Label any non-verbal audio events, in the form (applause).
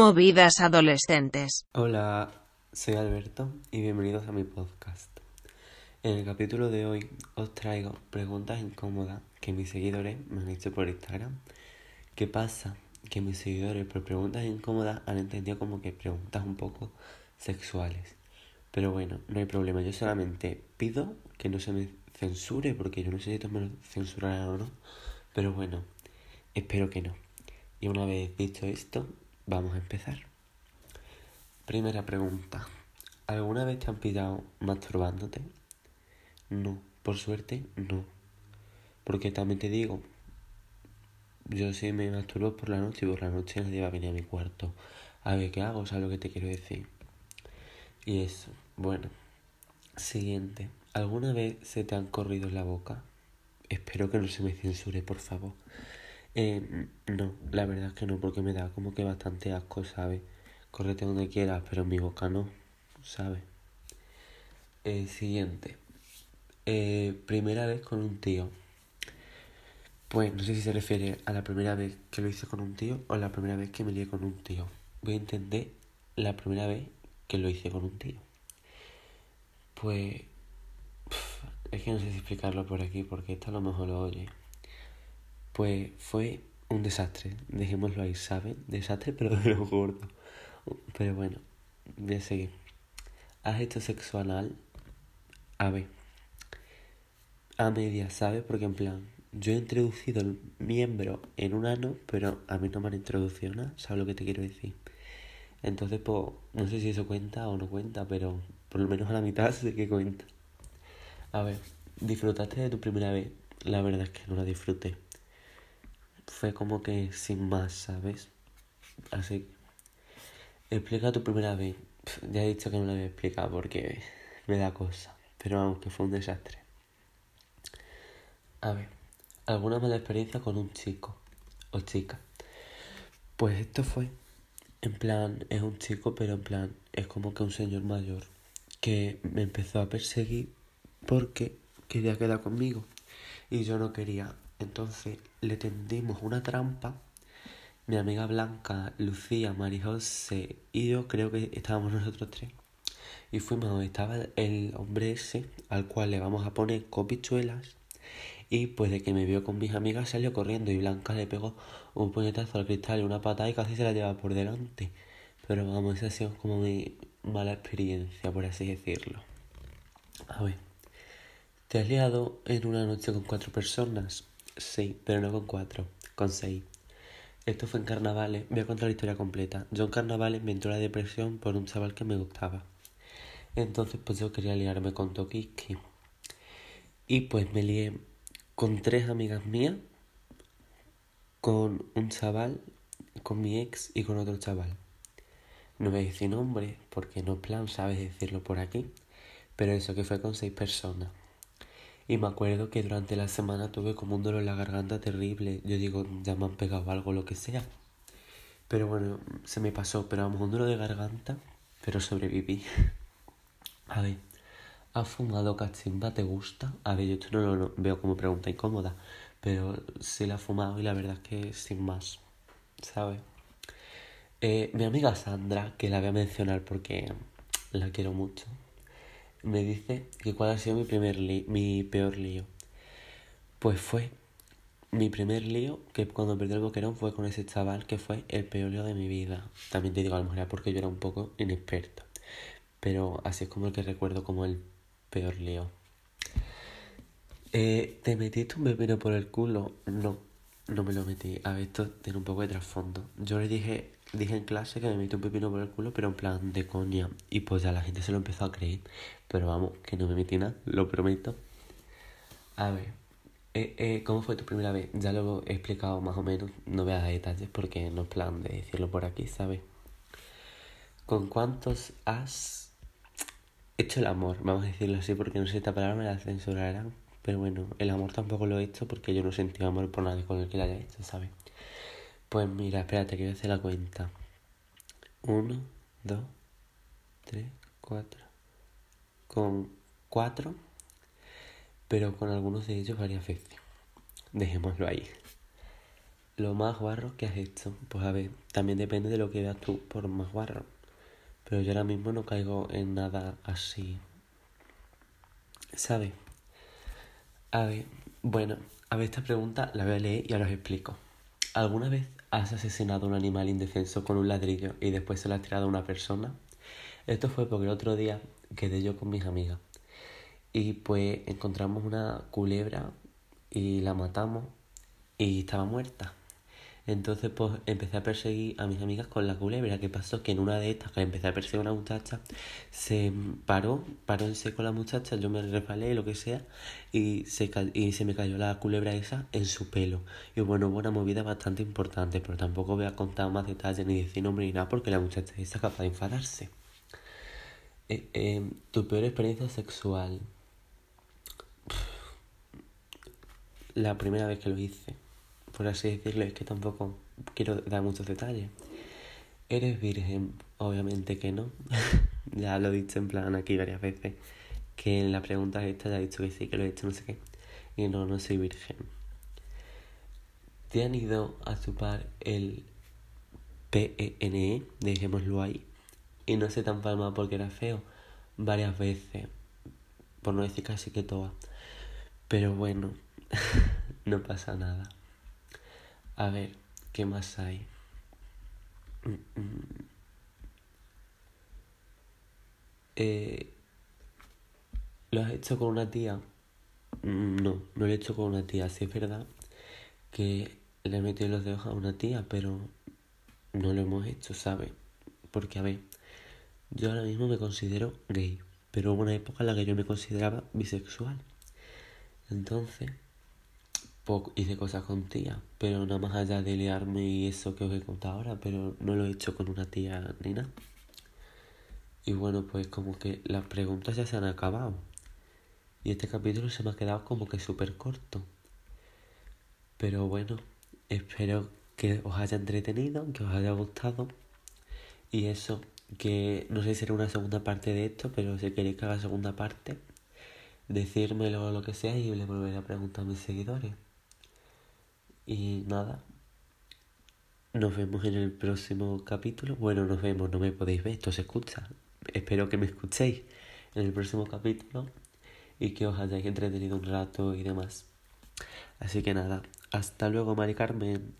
Movidas adolescentes. Hola, soy Alberto y bienvenidos a mi podcast. En el capítulo de hoy os traigo preguntas incómodas que mis seguidores me han hecho por Instagram. ¿Qué pasa? Que mis seguidores por preguntas incómodas han entendido como que preguntas un poco sexuales. Pero bueno, no hay problema, yo solamente pido que no se me censure porque yo no sé si esto me lo censurarán o no. Pero bueno, espero que no. Y una vez dicho esto, Vamos a empezar. Primera pregunta. ¿Alguna vez te han pillado masturbándote? No, por suerte no. Porque también te digo, yo sí me masturbo por la noche y por la noche nadie va a venir a mi cuarto. A ver qué hago, ¿sabes lo que te quiero decir? Y eso, bueno. Siguiente. ¿Alguna vez se te han corrido en la boca? Espero que no se me censure, por favor. Eh, no, la verdad es que no, porque me da como que bastante asco, ¿sabes? Correte donde quieras, pero en mi boca no, ¿sabes? Eh, siguiente. Eh, primera vez con un tío. Pues no sé si se refiere a la primera vez que lo hice con un tío o la primera vez que me lié con un tío. Voy a entender la primera vez que lo hice con un tío. Pues... es que no sé si explicarlo por aquí porque esto a lo mejor lo oye. Pues fue un desastre, dejémoslo ahí, ¿saben? Desastre, pero de lo gordo. Pero bueno, voy a seguir. ¿Has hecho sexo anal? A ver. A media, ¿sabes? Porque en plan, yo he introducido el miembro en un ano, pero a mí no me han introducido nada, ¿sabes lo que te quiero decir? Entonces, pues, no sé si eso cuenta o no cuenta, pero por lo menos a la mitad sé que cuenta. A ver, ¿disfrutaste de tu primera vez? La verdad es que no la disfruté fue como que sin más, ¿sabes? Así explica tu primera vez. Ya he dicho que no la voy a explicar porque me da cosa, pero vamos, que fue un desastre. A ver, ¿alguna mala experiencia con un chico o chica? Pues esto fue, en plan, es un chico, pero en plan, es como que un señor mayor que me empezó a perseguir porque quería quedar conmigo y yo no quería. Entonces le tendimos una trampa. Mi amiga Blanca, Lucía, Marijose y yo creo que estábamos nosotros tres. Y fuimos donde estaba el hombre ese al cual le vamos a poner copichuelas. Y pues de que me vio con mis amigas salió corriendo y Blanca le pegó un puñetazo al cristal y una patada y casi se la lleva por delante. Pero vamos, esa ha sido como mi mala experiencia, por así decirlo. A ver, ¿te has liado en una noche con cuatro personas? Sí, pero no con cuatro, con seis. Esto fue en carnavales, voy a contar la historia completa. Yo en carnavales me entró la depresión por un chaval que me gustaba. Entonces pues yo quería liarme con Tokiski. Y pues me lié con tres amigas mías, con un chaval, con mi ex y con otro chaval. No voy a decir nombre porque no plan, sabes decirlo por aquí. Pero eso que fue con seis personas. Y me acuerdo que durante la semana tuve como un dolor en la garganta terrible. Yo digo, ya me han pegado algo, lo que sea. Pero bueno, se me pasó. Pero vamos, un dolor de garganta, pero sobreviví. (laughs) A ver, ¿has fumado cachimba? ¿Te gusta? A ver, yo esto no lo veo como pregunta incómoda. Pero sí la he fumado y la verdad es que sin más, ¿sabes? Eh, mi amiga Sandra, que la voy a mencionar porque la quiero mucho me dice que cuál ha sido mi, primer mi peor lío. Pues fue mi primer lío, que cuando perdí el boquerón fue con ese chaval que fue el peor lío de mi vida. También te digo, a lo mejor porque yo era un poco inexperto. Pero así es como el que recuerdo como el peor lío. Eh, ¿Te metiste un pepino por el culo? No, no me lo metí. A ver, esto tiene un poco de trasfondo. Yo le dije dije en clase que me metí un pepino por el culo, pero en plan de coña. Y pues ya la gente se lo empezó a creer. Pero vamos, que no me metí nada, lo prometo. A ver, eh, eh, ¿cómo fue tu primera vez? Ya lo he explicado más o menos, no veas detalles porque no es plan de decirlo por aquí, ¿sabes? ¿Con cuántos has hecho el amor? Vamos a decirlo así porque no sé si esta palabra me la censurarán. Pero bueno, el amor tampoco lo he hecho porque yo no sentí amor por nadie con el que lo haya hecho, ¿sabes? Pues mira, espérate que voy a hacer la cuenta. Uno, dos, tres, cuatro. Con cuatro, pero con algunos de ellos varias veces. Dejémoslo ahí. lo más guarro que has hecho. Pues a ver, también depende de lo que veas tú por más guarro. Pero yo ahora mismo no caigo en nada así. ¿Sabes? A ver, bueno, a ver, esta pregunta la voy a leer y ahora os explico. ¿Alguna vez has asesinado a un animal indefenso con un ladrillo y después se lo has tirado a una persona? Esto fue porque el otro día quedé yo con mis amigas y pues encontramos una culebra y la matamos y estaba muerta. Entonces pues empecé a perseguir a mis amigas con la culebra. que pasó? Que en una de estas que empecé a perseguir a una muchacha, se paró, paró en seco la muchacha, yo me resbalé, lo que sea, y se, y se me cayó la culebra esa en su pelo. Y bueno, hubo una movida bastante importante, pero tampoco voy a contar más detalles ni decir nombre ni nada porque la muchacha está capaz de enfadarse. Eh, eh, tu peor experiencia sexual. La primera vez que lo hice por así decirlo, es que tampoco quiero dar muchos detalles. ¿Eres virgen? Obviamente que no. (laughs) ya lo he dicho en plan aquí varias veces. Que en la pregunta esta ya he dicho que sí, que lo he hecho, no sé qué. Y no, no soy virgen. ¿Te han ido a chupar el PENE? E? Dejémoslo ahí. Y no sé tan palma porque era feo. Varias veces. Por no decir casi que todas. Pero bueno, (laughs) no pasa nada. A ver, ¿qué más hay? Mm, mm. Eh, ¿Lo has hecho con una tía? Mm, no, no lo he hecho con una tía. Sí es verdad que le he metido los dedos a una tía, pero no lo hemos hecho, ¿sabes? Porque, a ver, yo ahora mismo me considero gay, pero hubo una época en la que yo me consideraba bisexual. Entonces, hice cosas con tía, pero nada más allá de liarme y eso que os he contado ahora, pero no lo he hecho con una tía ni nada. Y bueno, pues como que las preguntas ya se han acabado. Y este capítulo se me ha quedado como que súper corto. Pero bueno, espero que os haya entretenido, que os haya gustado. Y eso, que no sé si será una segunda parte de esto, pero si queréis que haga segunda parte, decírmelo o lo que sea y le volveré a preguntar a mis seguidores. Y nada, nos vemos en el próximo capítulo. Bueno, nos vemos, no me podéis ver, esto se escucha. Espero que me escuchéis en el próximo capítulo y que os hayáis entretenido un rato y demás. Así que nada, hasta luego, Mari Carmen.